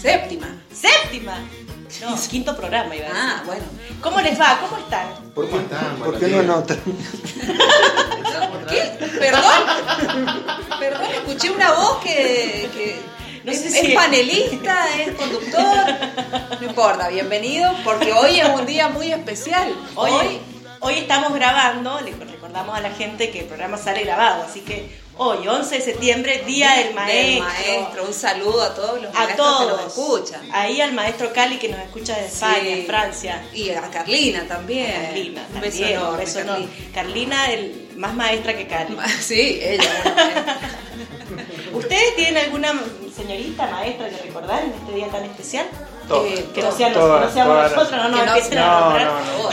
Séptima. séptima. No, quinto programa iba a decir. Ah, bueno. ¿Cómo les va? ¿Cómo están? ¿Por qué, están? ¿por qué no? ¿Qué? ¿Perdón? Perdón, escuché una voz que, que No es, sé es si- panelista, es conductor. No importa, bienvenido, porque hoy es un día muy especial. Hoy, hoy estamos grabando, le recordamos a la gente que el programa sale grabado, así que hoy, 11 de septiembre, Día del Maestro. maestro. Un saludo a todos los A maestros todos. que nos escuchan. Ahí al maestro Cali que nos escucha de España, Sí. Francia. Y a Carlina también. Carlina, Un beso también, un enorme. Carlina. Carlina, el, más maestra que Cali. Sí, ella. ¿Ustedes tienen alguna señorita maestra que recordar en este día tan especial? Todas. Eh, que no sean, los- Todas, que no seamos todas. nosotros, no nos Que no- empiecen a no, nombrar. no,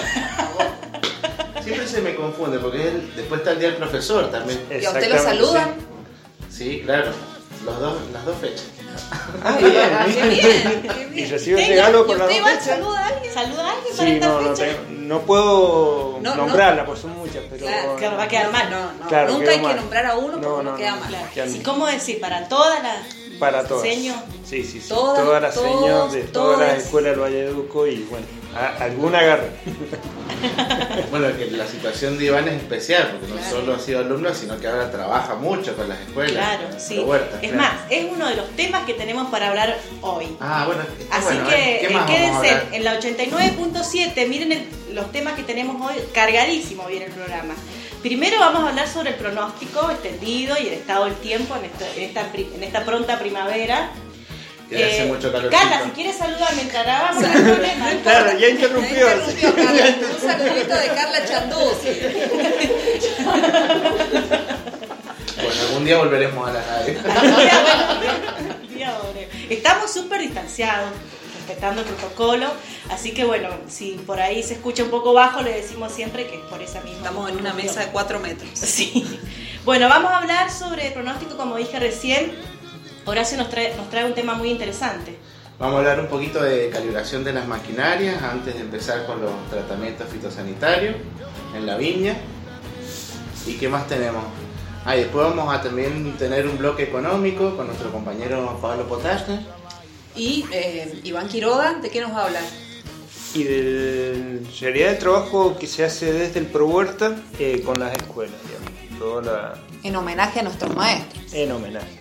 confunde porque él- después está el día del profesor también. ¿Y a usted lo saludan? Sí, claro. Los dos, las dos fechas. Ah, Qué bien. bien, qué Y bien. recibe Tenga, regalo ¿Y por la usted igual fecha. saluda a alguien? ¿Saluda a alguien para Sí, esta no, no, fecha? tengo- no puedo No, no. nombrarla, pues son muchas, pero. Claro, Claro, va a quedar mal. No, no, Claro, nunca hay que mal. nombrar a uno porque No, no, no, queda no. mal. Claro. ¿Y cómo decir? Para todas las Para todas. Seño. Sí, sí, sí. Todas, Todas, las todos, señas de todas todas. las escuelas del Valle de Duco y bueno, a- alguna agarra. Bueno, que la situación de Iván es especial porque no Claro. solo ha sido alumno, sino que ahora trabaja mucho con las escuelas. Claro, la sí. huerta, es claro. más, es uno de los temas que tenemos para hablar hoy. Ah, bueno. Así bueno, que ver, ¿qué eh, quédense en la 89.7, miren el- los temas que tenemos hoy, cargadísimo viene el programa. Primero vamos a hablar sobre el pronóstico extendido y el estado del tiempo en esta, en esta, pri- en esta pronta primavera. Eh, Que hace mucho calorcito. Carla, si quieres saludar mientras grabamos, no hay problema. Claro, ya interrumpió. Ya interrumpió, Carla. Un saludito de Carla Chanduzzi. Bueno, algún día volveremos a la doble. Estamos súper distanciados, respetando el protocolo, así que bueno, si por ahí se escucha un poco bajo, le decimos siempre que es por esa misma. Estamos en una mesa de cuatro metros. Sí. Bueno, vamos a hablar sobre el pronóstico, como dije recién. Horacio nos trae, nos trae un tema muy interesante. Vamos a hablar un poquito de calibración de las maquinarias antes de empezar con los tratamientos fitosanitarios en la viña. ¿Y qué más tenemos? Ah, y después vamos a también tener un bloque económico con nuestro compañero Pablo Potashner. Y eh, Iván Quiroga, ¿de qué nos va a hablar? Y de realidad del trabajo que se hace desde el Pro Huerta eh, con las escuelas, digamos. Toda la- En homenaje a nuestros maestros. en homenaje.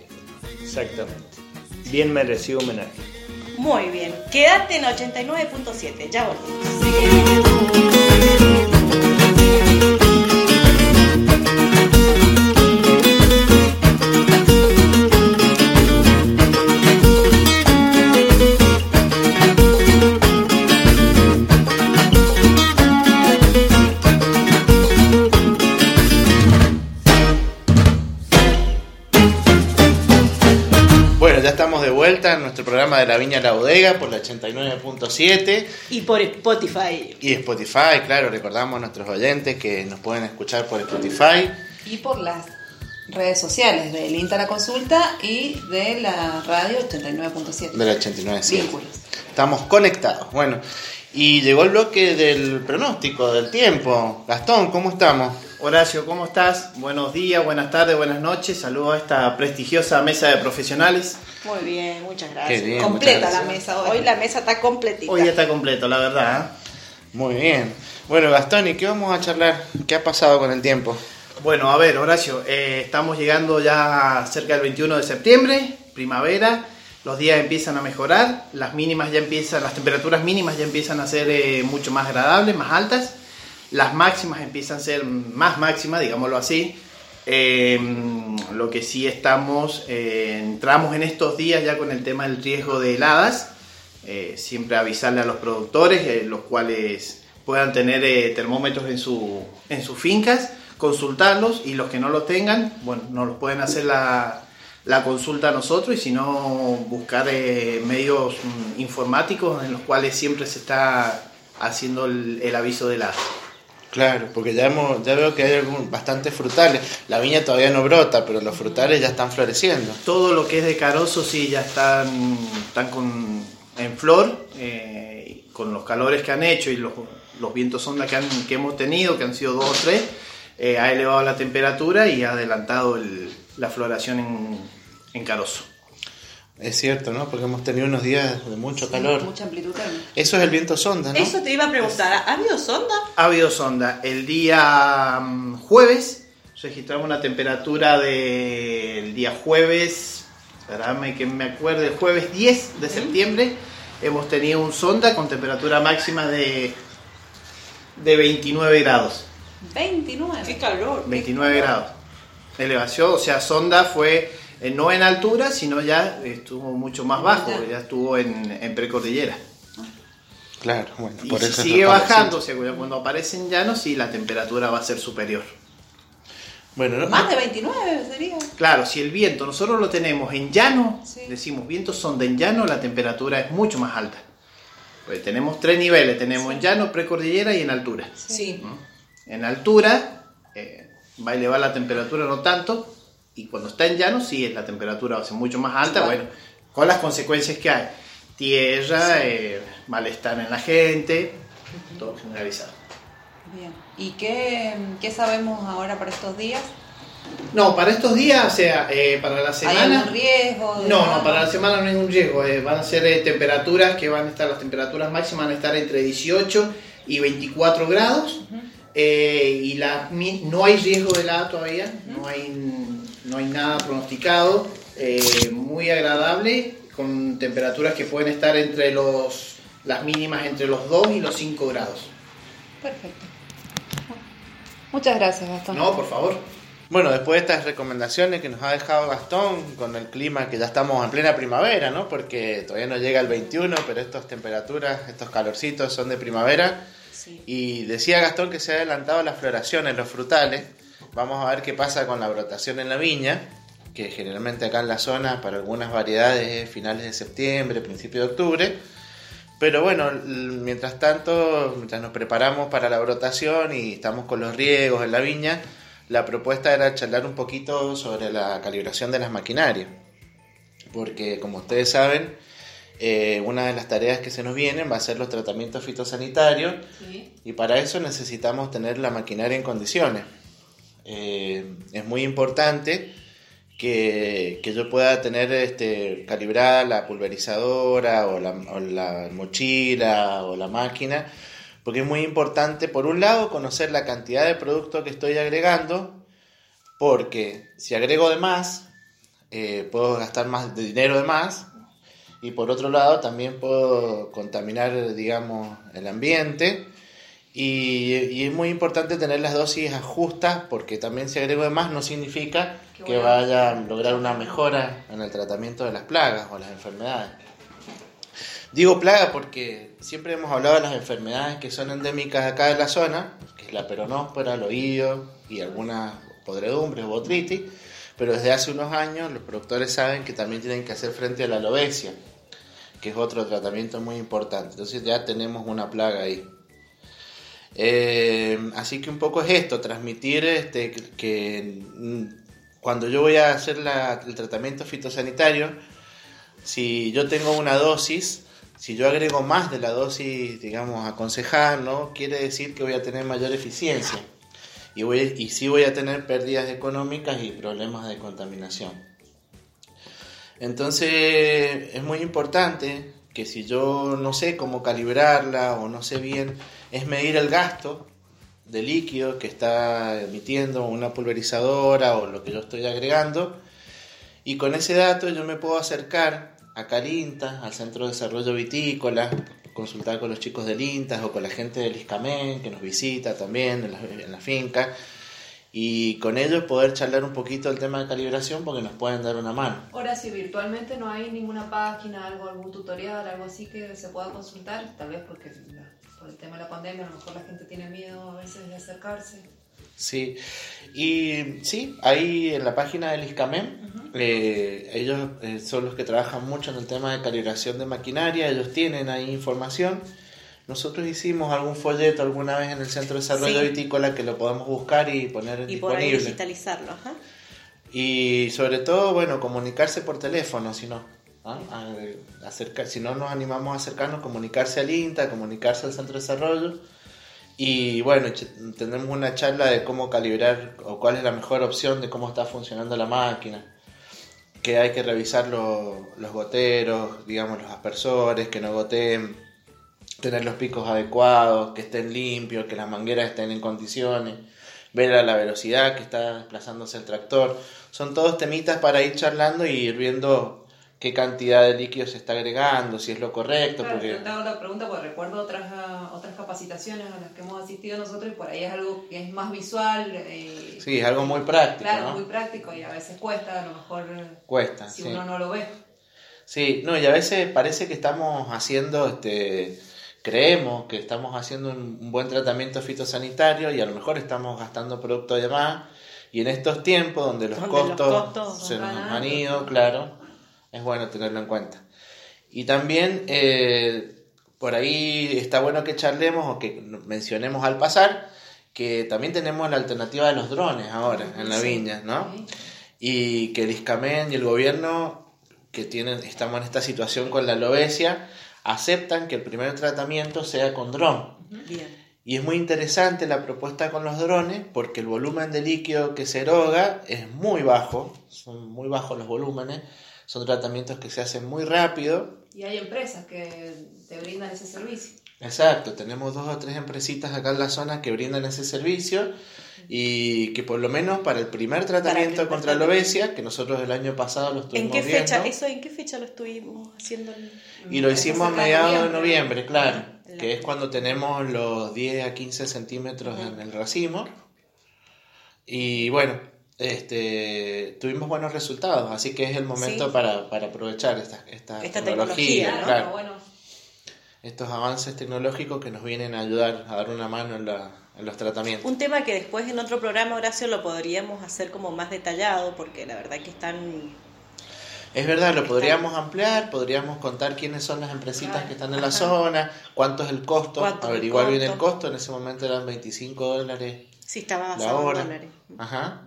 Exactamente. Bien merecido homenaje. Muy bien, quédate en 89.7, ya volvemos. Vuelta en nuestro programa de la Viña La Bodega por la 89.7 Y por Spotify. y Spotify, claro, recordamos a nuestros oyentes que nos pueden escuchar por Spotify. Y por las redes sociales del INTA La Consulta y de la radio 89.7. de la 89.7. Vínculos. Estamos conectados. Bueno, y llegó el bloque del pronóstico del tiempo. Gastón, ¿cómo estamos? Horacio, ¿cómo estás? Buenos días, buenas tardes, buenas noches. Saludos a esta prestigiosa mesa de profesionales. Muy bien, muchas gracias. Qué bien, Completa muchas la mesa hoy. Hoy la mesa está completita. Hoy ya está completo, la verdad. ¿eh? Muy bien. Bueno, Gastón, ¿y qué vamos a charlar? ¿Qué ha pasado con el tiempo? Bueno, a ver, Horacio, eh, estamos llegando ya cerca del 21 de septiembre, primavera. Los días empiezan a mejorar, las mínimas ya empiezan, las temperaturas mínimas ya empiezan a ser eh, mucho más agradables, más altas. Las máximas empiezan a ser más máximas, digámoslo así. Eh, lo que sí estamos, eh, entramos en estos días ya con el tema del riesgo de heladas. Eh, siempre avisarle a los productores, eh, los cuales puedan tener eh, termómetros en, su, en sus fincas, consultarlos y los que no los tengan, bueno, nos los pueden hacer la, la consulta a nosotros y si no, buscar medios mm, informáticos en los cuales siempre se está haciendo el, aviso de helada. Claro, porque ya, hemos, ya veo que hay algún- bastantes frutales. La viña todavía no brota, pero los frutales ya están floreciendo. Todo lo que es de carozo sí ya están, están con, en flor, eh, con los calores que han hecho y los, los vientos sonda que, han- que hemos tenido, que han sido dos o tres, eh, ha elevado la temperatura y ha adelantado el- la floración en, en Carozo. Es cierto, ¿no? Porque hemos tenido unos días de mucho calor. Mucha amplitud térmica. Eso es el viento sonda, ¿no? Eso te iba a preguntar, ¿ha habido sonda? Ha habido sonda. El día mm, jueves registramos una temperatura del día jueves, espérame que me acuerde, el jueves 10 de septiembre hemos tenido un sonda con temperatura máxima de, de 29 grados. 29. Qué calor. qué 29 calor. grados. Elevación, o sea, sonda fue eh, no en altura, sino ya estuvo mucho más bajo, Ya. estuvo en, en precordillera. Claro, bueno, Y por si eso sigue bajando, o sea, cuando aparece en llano, sí, la temperatura va a ser superior. Bueno, no- Más de 29 sería. Claro, si el viento nosotros lo tenemos en llano, Sí. decimos viento sonda en llano, la temperatura es mucho más alta. Pues tenemos tres niveles, tenemos en llano, precordillera y en altura. Sí. En altura eh, va a elevar la temperatura no tanto, y cuando está en llano sí, la temperatura va a ser mucho más alta, bueno, con las consecuencias que hay. Tierra, eh, malestar en la gente, todo generalizado. Bien. ¿Y qué, qué sabemos ahora para estos días? No, para estos días, o sea, eh, para la semana... ¿Hay algún riesgo? No, nada? no, para la semana no hay ningún riesgo. eh, van a ser eh, temperaturas que van a estar, las temperaturas máximas van a estar entre 18 y 24 grados. eh, y la, no hay riesgo de helada todavía, no, hay, no hay nada pronosticado. eh, muy agradable, con temperaturas que pueden estar entre los, las mínimas entre los 2 y los 5 grados. Perfecto. Muchas gracias, Gastón. No, por favor. Bueno, después de estas recomendaciones que nos ha dejado Gastón con el clima que ya estamos en plena primavera, ¿no? Porque todavía no llega el 21, pero estas temperaturas, estos calorcitos son de primavera. Sí. Y decía Gastón que se ha adelantado la floración en los frutales. Vamos a ver qué pasa con la brotación en la viña, que generalmente acá en la zona para algunas variedades es finales de septiembre, principio de octubre. Pero bueno, mientras tanto, mientras nos preparamos para la brotación y estamos con los riegos en la viña, la propuesta era charlar un poquito sobre la calibración de las maquinarias. Porque como ustedes saben, eh, una de las tareas que se nos vienen va a ser los tratamientos fitosanitarios Sí. y para eso necesitamos tener la maquinaria en condiciones. Eh, es muy importante que, yo pueda tener este, calibrada la pulverizadora o la, o la mochila o la máquina, porque es muy importante, por un lado, conocer la cantidad de producto que estoy agregando, porque si agrego de más, eh, puedo gastar más de dinero de más, y por otro lado también puedo contaminar, digamos, el ambiente. Y, y es muy importante tener las dosis justas porque también si agrego de más no significa Que vaya a lograr una mejora en el tratamiento de las plagas o las enfermedades. Digo plaga porque siempre hemos hablado de las enfermedades que son endémicas acá de la zona, que es la peronóspora, el oído y algunas podredumbres o botritis, pero desde hace unos años los productores saben que también tienen que hacer frente a la alobesia, que es otro tratamiento muy importante. Entonces ya tenemos una plaga ahí. Eh, así que un poco es esto, transmitir este, que, mm, cuando yo voy a hacer el tratamiento fitosanitario, si yo tengo una dosis, si yo agrego más de la dosis, digamos, aconsejada, ¿no? quiere decir que voy a tener mayor eficiencia y, voy, y sí voy a tener pérdidas económicas y problemas de contaminación. Entonces es muy importante que si yo no sé cómo calibrarla o no sé bien, es medir el gasto de líquido que está emitiendo una pulverizadora o lo que yo estoy agregando. Y con ese dato yo me puedo acercar a Carinta, al Centro de Desarrollo Vitícola, consultar con los chicos del INTAS o con la gente del ISCAMEN que nos visita también en la, en la finca y con ellos poder charlar un poquito el tema de calibración porque nos pueden dar una mano. Ahora, si virtualmente no hay ninguna página, algo, algún tutorial, algo así que se pueda consultar, tal vez porque por el tema de la pandemia a lo mejor la gente tiene miedo a veces de acercarse. Sí, y sí, ahí en la página del ISCAMEN, eh, ellos eh, son los que trabajan mucho en el tema de calibración de maquinaria, ellos tienen ahí información. Nosotros hicimos algún folleto alguna vez en el Centro de Desarrollo Sí. Vitícola que lo podemos buscar y poner Y por ahí disponible. digitalizarlo. ajá. Y sobre todo, bueno, comunicarse por teléfono, si no. ¿Ah? A- acercar, si no nos animamos a acercarnos, comunicarse al INTA, comunicarse al Centro de Desarrollo. Y bueno, tenemos una charla de cómo calibrar o cuál es la mejor opción de cómo está funcionando la máquina. que hay que revisar lo- los goteros, digamos los aspersores, que no goteen, tener los picos adecuados, que estén limpios, que las mangueras estén en condiciones, ver a la velocidad que está desplazándose el tractor. Son todos temitas para ir charlando y ir viendo qué cantidad de líquido se está agregando, si es lo correcto, Claro, porque yo te hago la pregunta porque recuerdo otras, ah, otras capacitaciones a las que hemos asistido nosotros y por ahí es algo que es más visual. eh, sí, es algo muy práctico, Claro, ¿no? muy práctico y a veces cuesta, a lo mejor eh, Cuesta, si sí. uno no lo ve. Sí, no, y a veces parece que estamos haciendo, este, creemos que estamos haciendo un, un buen tratamiento fitosanitario y a lo mejor estamos gastando producto de más. Y en estos tiempos donde los, Donde los costos, costos se nos han ido, claro, es bueno tenerlo en cuenta. Y también eh, por ahí está bueno que charlemos o que mencionemos al pasar que también tenemos la alternativa de los drones ahora en la Sí. viña, ¿no? Sí. y que el ISCAMEN y el gobierno que tienen estamos en esta situación con la lobesia aceptan que el primer tratamiento sea con dron Bien. y es muy interesante la propuesta con los drones porque el volumen de líquido que se eroga es muy bajo son muy bajos los volúmenes son tratamientos que se hacen muy rápido Y hay empresas que te brindan ese servicio. Exacto, tenemos dos o tres empresitas acá en la zona que brindan ese servicio y que por lo menos para el primer tratamiento primer contra la obesia, que nosotros el año pasado lo ¿En estuvimos qué fecha? viendo, ¿Eso en qué fecha lo estuvimos haciendo? y lo hicimos a mediados de noviembre. claro, Ah, que es cuando tenemos los 10 a 15 centímetros en el racimo. Y bueno, este, tuvimos buenos resultados, así que es el momento Sí. para, para aprovechar esta, esta, Esta tecnología, tecnología, ¿no? claro. bueno. estos avances tecnológicos que nos vienen a ayudar a dar una mano en, la- en los tratamientos. Un tema que después en otro programa, Horacio, lo podríamos hacer como más detallado, porque la verdad que están... Es verdad, lo podríamos ampliar, podríamos contar quiénes son las empresitas que están en la Ajá. zona, cuánto es el costo, averiguar bien el costo. en ese momento eran 25 dólares Sí, estaba basado en dólares. Ajá.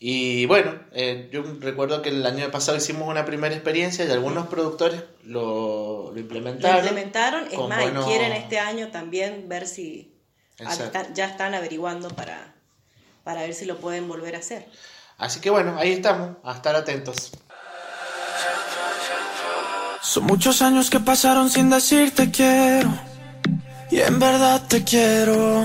Y bueno, eh, yo recuerdo que el año pasado hicimos una primera experiencia y algunos productores lo, lo Lo implementaron. implementaron, es más, y buenos- quieren este año también ver si ya están averiguando para, para ver si lo pueden volver a hacer. Así que bueno, ahí estamos, a estar atentos. Son muchos años que pasaron sin decirte quiero. Y en verdad te quiero.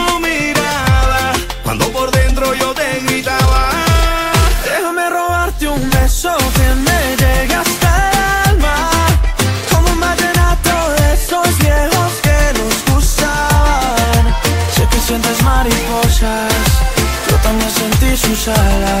Cuando por dentro yo te gritaba. Déjame robarte un beso que me llegue hasta alma. Como un vallenato de esos viejos que nos gustaban. Sé que sientes mariposas, yo también sentí sus alas.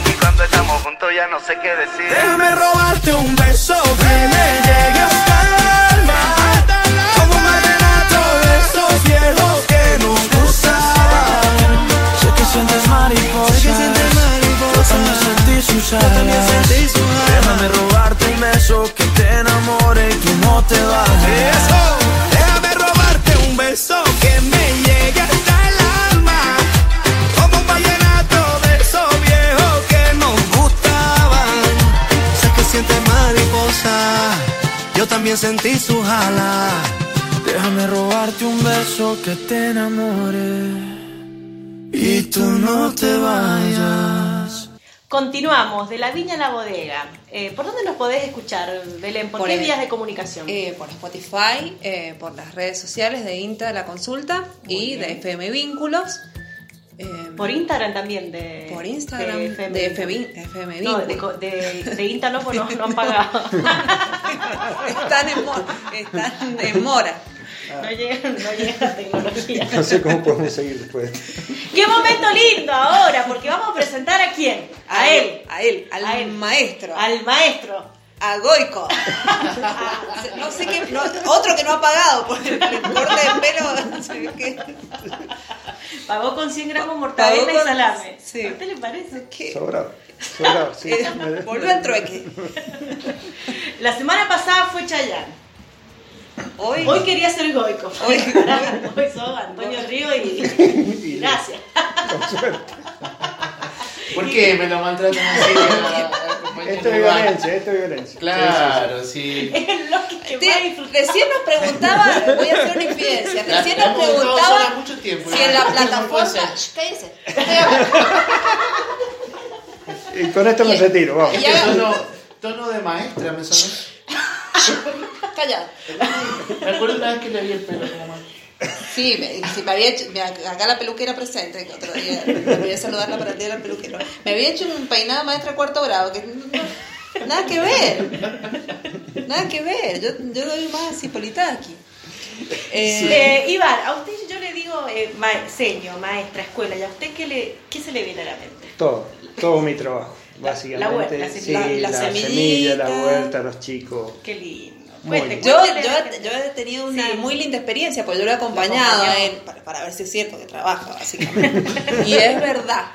cuando estamos juntos ya no sé qué decir. Déjame robarte un beso que me llegue hasta el alma. Como un vallenato de esos viejos que nos gustan. Sé que sientes mariposa. Sé que sientes mariposa. Yo también sentí sus alas. Déjame robarte un beso que te enamore y que no te baje. Eso. Su jala. Déjame robarte un beso que te enamore. Y tú no te vayas. Continuamos, de la viña a la bodega. Eh, ¿Por dónde nos podés escuchar, Belén? ¿Por, Por qué el- vías de comunicación? Eh, por Spotify, eh, por las redes sociales de INTA de la consulta y de FM Vínculos. Eh, por Instagram también de por Instagram de de FM, FM, FM No, de, de, de Insta no, porque no, no han pagado. Están en mora. Están en mora. No llega, no llega la tecnología. No sé cómo podemos seguir después. ¡Qué momento lindo ahora! Porque vamos a presentar a quién? A, él. A él, al A él. maestro. Al maestro. a Goico. no sé qué, no, otro que no ha pagado por el, el corte de pelo. Pagó con 100 gramos mortadela Pagó y con- salame. sí. ¿A usted le parece? ¿Qué? Sobrado. Sobrado, sí. Volvió al trueque. La semana pasada fue Chayanne. Hoy, Hoy quería ser Goico. Hoy- Hoy sos Antonio Río y, gracias. ¿Por qué me lo maltratan así Esto es violencia, esto es violencia. Claro, sí. Recién nos preguntaba, voy a hacer una infidencia, recién nos preguntaba mucho tiempo, si ya. en la plataforma... cállese. Y con esto me retiro, vamos. Tono, tono de maestra me sonó. Callado. Me acuerdo una vez que le vi el pelo a mi mamá. Sí, me, si me había hecho, me- acá la peluquera presente, que otro día me voy a saludarla para el día del peluquero. Me había hecho un peinado maestra cuarto grado, que no- nada que ver. Nada que ver. Yo, yo doy más así Politaki. Eh, Eh, Iván, a usted yo le digo eh, ma- seño, maestra, escuela, ¿y a usted qué, le, qué se le viene a la mente? Todo, todo mi trabajo, básicamente. la huerta, la sí, semilla, la, la semilla, la huerta, los chicos. Qué lindo. Cuente. Yo, yo, yo he tenido una Sí. muy linda experiencia, porque yo lo he acompañado Lo a él para, para ver si es cierto que trabaja, básicamente. y es verdad,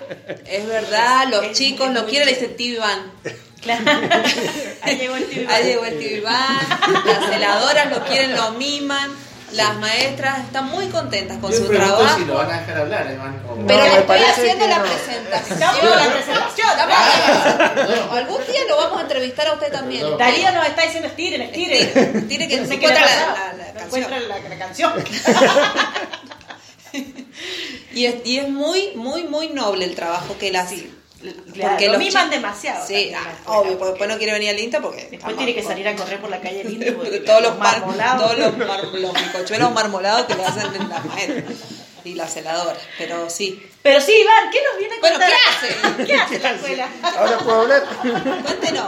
es verdad, los Es- chicos lo quieren, le dicen tío Iván. Claro. Ahí llegó el tío. Ahí llegó el tío Iván, las celadoras lo quieren, lo miman, las maestras están muy contentas con Yo su trabajo. si lo van a dejar hablar, Pero No, le estoy haciendo la no. presentación. La presentación. Estamos- Algún día lo vamos a entrevistar a usted también. Perdón. Darío nos está diciendo estiren, estiren. Tire, tire que No se encuentra la, pasado. la- la No canción. encuentra la, la canción. Y es, y es muy, muy, muy noble el trabajo que él hace. Claro, lo los miman demasiado. Sí, también, ah, obvio, porque después no quiere venir al INTA porque. Después tiene que salir a correr por la calle linda. porque todos los, mar- marmolados. todos los, mar- los bizcochuelos marmolados que le hacen en la maestra y la celadora. Pero sí. Pero sí, Iván, ¿qué nos viene a Bueno, contar? ¿qué hace? ¿Qué hace la escuela? Ahora puedo hablar. Cuéntenos.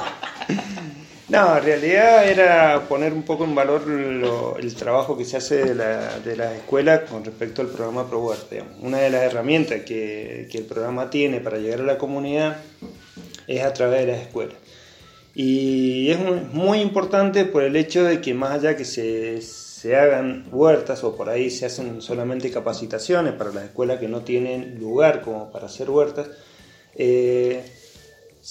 No, en realidad era poner un poco en valor lo- el trabajo que se hace de la, de la escuela con respecto al programa ProWord. digamos. Una de las herramientas que, que el programa tiene para llegar a la comunidad es a través de las escuelas. Y es muy importante por el hecho de que más allá que se, se hagan huertas o por ahí se hacen solamente capacitaciones para las escuelas que no tienen lugar como para hacer huertas, eh,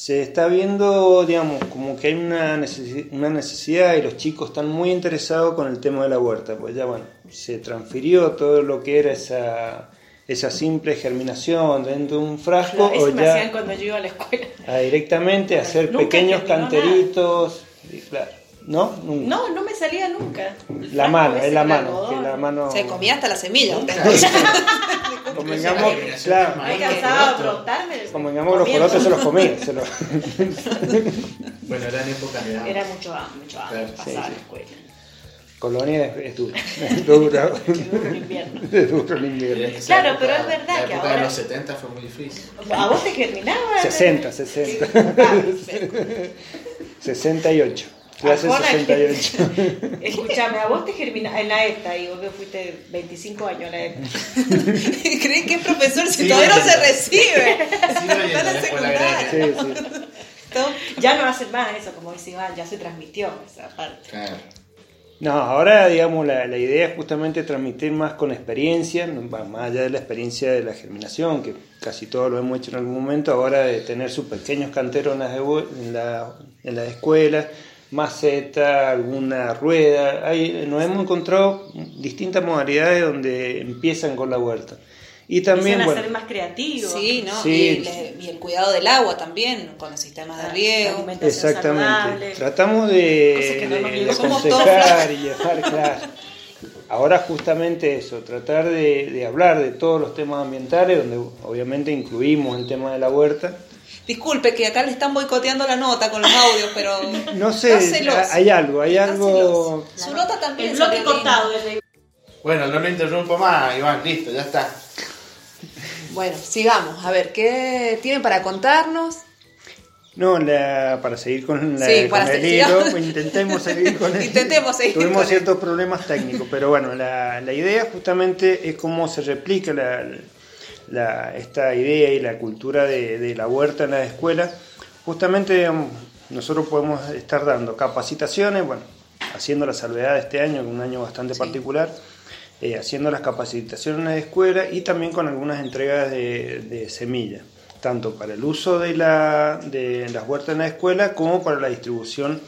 se está viendo, digamos, como que hay una, necesi- una necesidad y los chicos están muy interesados con el tema de la huerta, pues ya bueno, se transfirió todo lo que era esa, esa simple germinación dentro de un frasco Eso o me ya hacían cuando yo iba a la escuela. a directamente hacer Nunca pequeños canteritos, y claro, ¿no? Nunca. No, no me salía nunca. El La mano, es la mano, que la mano... Se comía hasta la semilla. Convengamos, claro, de otro. preguntarme. convengamos que los porotos se los comía, se los... Bueno, eran épocas de hambre. Era mucho hambre, mucho hambre. Claro, pasaba sí, la escuela. Colonia es, duro, es duro, el invierno. es duro el invierno. Claro, época- pero es verdad La que época ahora- de los 70 fue muy difícil. ¿A vos te germinaba? 60, 60. Ah, 68. Clase Arjona, 68. Escúchame, a vos te germinaba en la ETA y vos que fuiste 25 años a la ETA. ¿Creen que es profesor si Sí, todavía no se recibe? Sí. Sí, sí. Ya no hacen más eso, como dice Iván, ya se transmitió esa parte. Claro. No, ahora digamos la, la idea es justamente transmitir más con experiencia, más allá de la experiencia de la germinación, que casi todos lo hemos hecho en algún momento, ahora de tener sus pequeños canteros en las, en la- en las escuelas, maceta, alguna rueda, Hay- nos hemos encontrado distintas modalidades donde empiezan con la huerta. Y también, Empiezan a bueno, ser más creativos. Sí, ¿no? Sí. Y, el, y el cuidado del agua también, con los sistemas de Ah, riego. Exactamente. saludable. Tratamos de, no de- de aconsejar y dejar claro. Ahora justamente eso, tratar de, de hablar de todos los temas ambientales, donde obviamente incluimos el tema de la huerta. Disculpe que acá le están boicoteando la nota con los audios, pero. No sé, hay algo, hay algo... Su nota también. El bloque cortado Bueno, no lo interrumpo más, Iván, listo, ya está. Bueno, sigamos. A ver, ¿qué tienen para contarnos? No, la- para seguir con, la, Sí, con para el hilo, pues intentemos seguir con el Intentemos seguir Tuvimos con ciertos problemas técnicos, pero bueno, la, la idea justamente es cómo se replica la, la- esta idea y la cultura de, de la huerta en las escuelas. Justamente digamos, nosotros podemos estar dando capacitaciones, bueno, haciendo la salvedad de este año, un año bastante particular, eh, haciendo las capacitaciones en la escuela y también con algunas entregas de, de semillas, tanto para el uso de, la, de las huertas en la escuela como para la distribución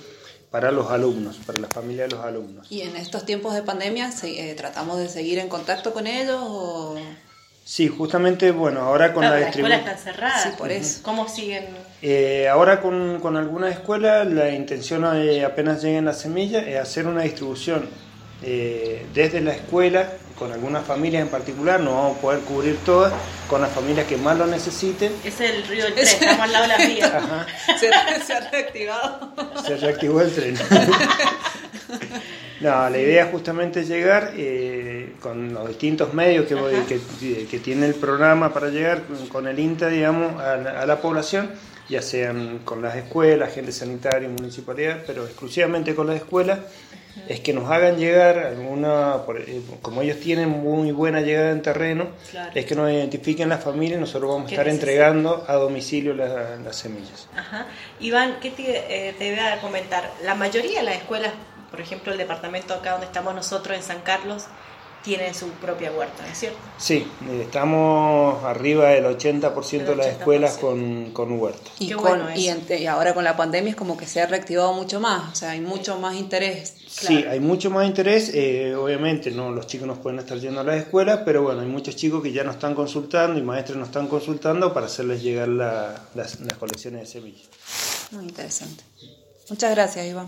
para los alumnos, para la familia de los alumnos. Y en estos tiempos de pandemia, eh, ¿tratamos de seguir en contacto con ellos o...? Sí, justamente, bueno, ahora con Claro, la las escuelas distribución... están cerradas. Sí, por eso. ¿Cómo siguen? Eh, ahora con, con algunas escuelas la intención eh, apenas lleguen las semillas es hacer una distribución eh, desde la escuela con algunas familias en particular, no vamos a poder cubrir todas, con las familias que más lo necesiten. Ese es el río del tren, estamos al lado de la vía. Ajá, ¿Se, se ha reactivado? se reactivó el tren. No, la idea justamente es llegar eh, con los distintos medios que, voy- que, que tiene el programa para llegar con, el INTA, digamos, a la, a la población, ya sean con las escuelas, agentes sanitarios, municipalidad, pero exclusivamente con las escuelas, es que nos hagan llegar alguna, por- eh, como ellos tienen muy buena llegada en terreno, Claro. es que nos identifiquen las familias y nosotros vamos a ¿Qué estar entregando a domicilio la- las semillas. Ajá. Iván, ¿qué te, eh, te voy a comentar? La mayoría de las escuelas, por ejemplo el departamento acá donde estamos nosotros en San Carlos, tienen su propia huerta, ¿es cierto? Sí, estamos arriba del 80% de las El 80%. escuelas con, con huertas. Y, Qué con- bueno y, eso. ente- y ahora con la pandemia es como que se ha reactivado mucho más, o sea, hay mucho más interés. Sí, hay mucho más interés. eh, obviamente, no los chicos no pueden estar yendo a las escuelas, pero bueno, hay muchos chicos que ya nos están consultando y maestros nos están consultando para hacerles llegar la- las, las colecciones de semillas. Muy interesante. Muchas gracias, Iván.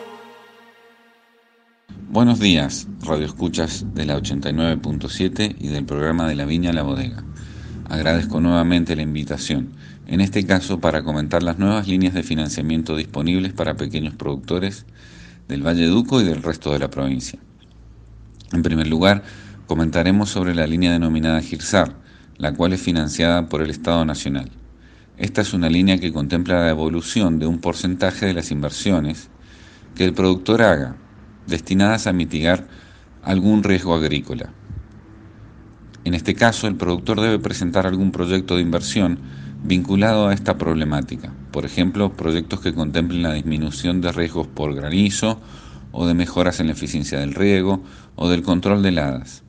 Buenos días, Radio Escuchas de la 89.7 y del programa de la Viña La Bodega. Agradezco nuevamente la invitación, en este caso para comentar las nuevas líneas de financiamiento disponibles para pequeños productores del Valle Duco y del resto de la provincia. En primer lugar, comentaremos sobre la línea denominada GIRSAR, la cual es financiada por el Estado Nacional. Esta es una línea que contempla la devolución de un porcentaje de las inversiones que el productor haga, destinadas a mitigar algún riesgo agrícola. En este caso, el productor debe presentar algún proyecto de inversión vinculado a esta problemática, por ejemplo, proyectos que contemplen la disminución de riesgos por granizo o de mejoras en la eficiencia del riego o del control de heladas.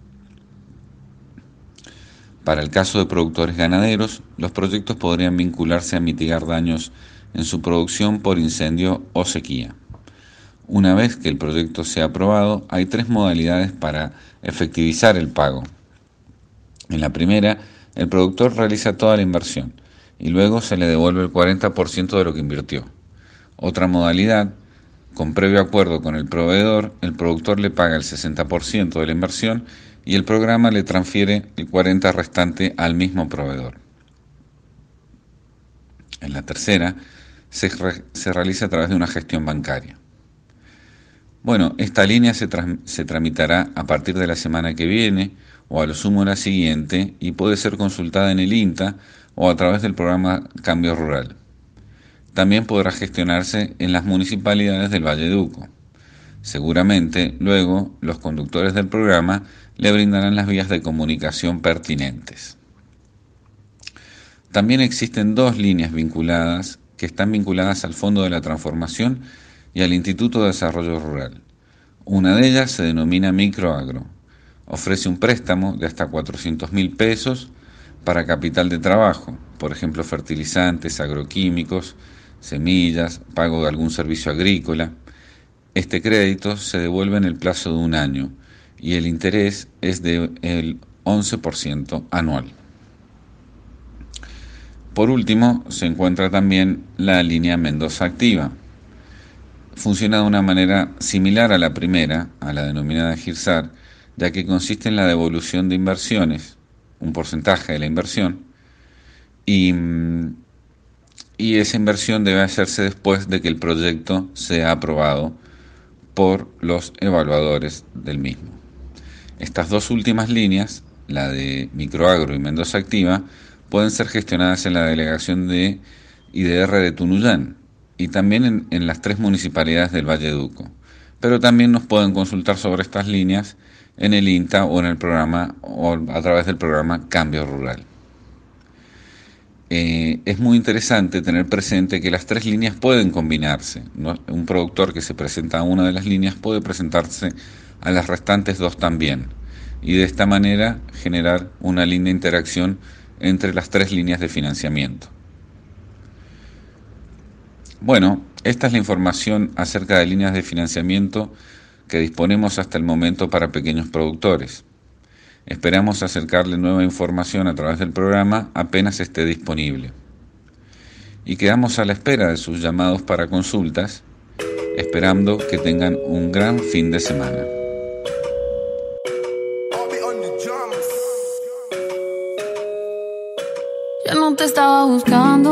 Para el caso de productores ganaderos, los proyectos podrían vincularse a mitigar daños en su producción por incendio o sequía. Una vez que el proyecto sea aprobado, hay tres modalidades para efectivizar el pago. En la primera, el productor realiza toda la inversión y luego se le devuelve el 40% de lo que invirtió. Otra modalidad, con previo acuerdo con el proveedor, el productor le paga el 60% de la inversión y el programa le transfiere el 40% restante al mismo proveedor. En la tercera, se, se realiza a través de una gestión bancaria. Bueno, esta línea se, tramitará a partir de la semana que viene o a lo sumo la siguiente y puede ser consultada en el INTA o a través del programa Cambio Rural. También podrá gestionarse en las municipalidades del Valle Duco. Seguramente, luego, los conductores del programa le brindarán las vías de comunicación pertinentes. También existen dos líneas vinculadas que están vinculadas al Fondo de la Transformación y al Instituto de Desarrollo Rural. Una de ellas se denomina Microagro. Ofrece un préstamo de hasta 400 mil pesos para capital de trabajo, por ejemplo fertilizantes, agroquímicos, semillas, pago de algún servicio agrícola. Este crédito se devuelve en el plazo de un año y el interés es del 11% anual. Por último, se encuentra también la línea Mendoza Activa. Funciona de una manera similar a la primera, a la denominada GIRSAR, ya que consiste en la devolución de inversiones, un porcentaje de la inversión, y, esa inversión debe hacerse después de que el proyecto sea aprobado por los evaluadores del mismo. Estas dos últimas líneas, la de Microagro y Mendoza Activa, pueden ser gestionadas en la delegación de IDR de Tunuyán y también en, las tres municipalidades del Valle Duco. Pero también nos pueden consultar sobre estas líneas en el INTA o en el programa o a través del programa Cambio Rural. Eh, es muy interesante tener presente que las tres líneas pueden combinarse. Un productor que se presenta a una de las líneas puede presentarse a las restantes dos también. Y de esta manera generar una linda interacción entre las tres líneas de financiamiento. Bueno, esta es la información acerca de líneas de financiamiento que disponemos hasta el momento para pequeños productores. Esperamos acercarle nueva información a través del programa apenas esté disponible. Y quedamos a la espera de sus llamados para consultas, esperando que tengan un gran fin de semana. Yo no te estaba buscando,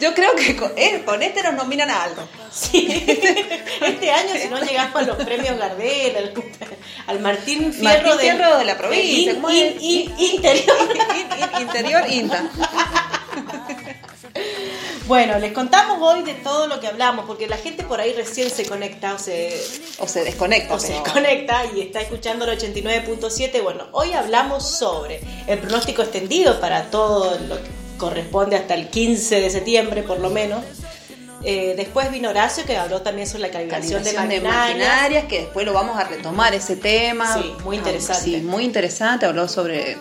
Yo creo que con, eh, con este nos nominan a algo. Sí. Este año, si no llegamos a los premios Gardel, al, al Martín Fierro, Martín del- Fierro de la provincia, in- ¿cómo es? in- in- interior. Interior INTA. Bueno, les contamos hoy de todo lo que hablamos, porque la gente por ahí recién se conecta o se, O se desconecta. o se pero- desconecta y está escuchando el 89.7. Bueno, hoy hablamos sobre el pronóstico extendido para todo lo que corresponde hasta el 15 de septiembre, por lo menos. Eh, después vino Horacio que habló también sobre la calibración, Calibración de de maquinaria. maquinarias, que después lo vamos a retomar ese tema. Sí, muy Ah, interesante. Sí, muy interesante. Habló sobre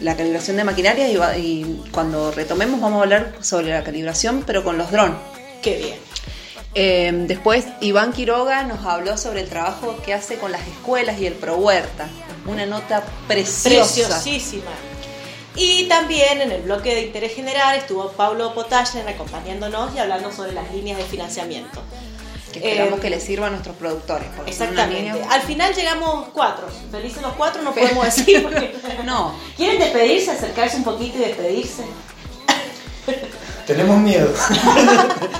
la calibración de maquinarias y, va- y cuando retomemos vamos a hablar sobre la calibración, pero con los drones. Qué bien. Eh, después Iván Quiroga nos habló sobre el trabajo que hace con las escuelas y el Pro Huerta. Una nota preciosa. Preciosísima. Y también en el bloque de interés general estuvo Pablo Potashen acompañándonos y hablando sobre las líneas de financiamiento. Que esperamos Eh, que le sirva a nuestros productores. Exactamente. línea- Al final llegamos cuatro. Felices los cuatro, no podemos decir. porque- No. ¿Quieren despedirse, acercarse un poquito y despedirse? Tenemos miedo.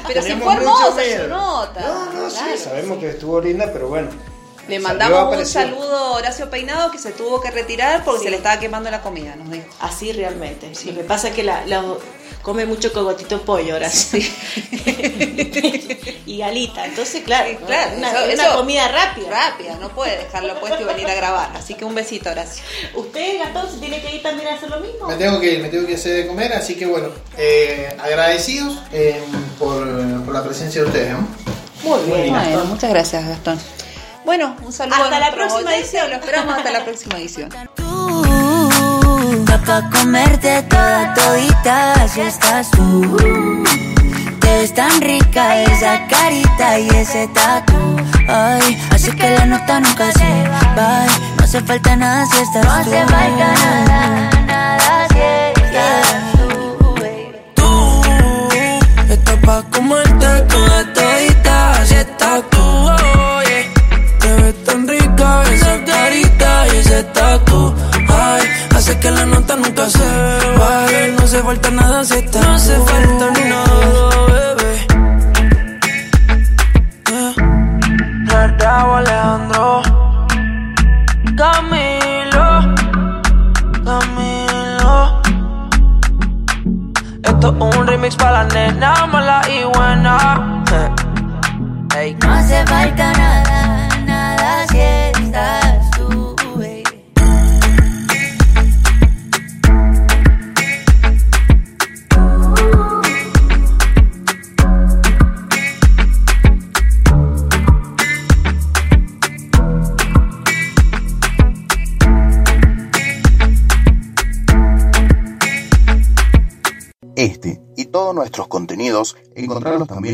Pero si fue hermosa su nota. No, no, Claro. sí, sabemos que estuvo linda, pero bueno. Le mandamos un saludo a Horacio Peinado que se tuvo que retirar porque Sí. se le estaba quemando la comida, nos dijo. Así realmente. Lo que pasa es que la, la- come mucho cogotito pollo ahora sí. y galita. Entonces, claro, Sí, claro, una, eso- una eso- comida rápida. Rápida, no puede dejarlo puesto y venir a grabar. Así que un besito, Horacio. ¿Usted, Gastón, se tiene que ir también a hacer lo mismo? Me tengo que ir, me tengo que hacer de comer, así que bueno, eh, agradecidos eh, por, por la presencia de ustedes. ¿no? Muy bien. Bueno, muchas gracias, Gastón. Bueno, un saludo Hasta a la próxima oyentes, edición. Lo esperamos hasta la próxima edición. Da pa' comerte toda todita si estás tú. Te ves tan rica esa carita y ese tatu. Ay, así que la nota nunca se va. No hace falta nada si estás tú. No hace falta nada, nada si estás tú. Tú estás pa' comerte se. No hace falta nada si falta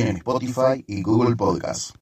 en Spotify y Google Podcasts.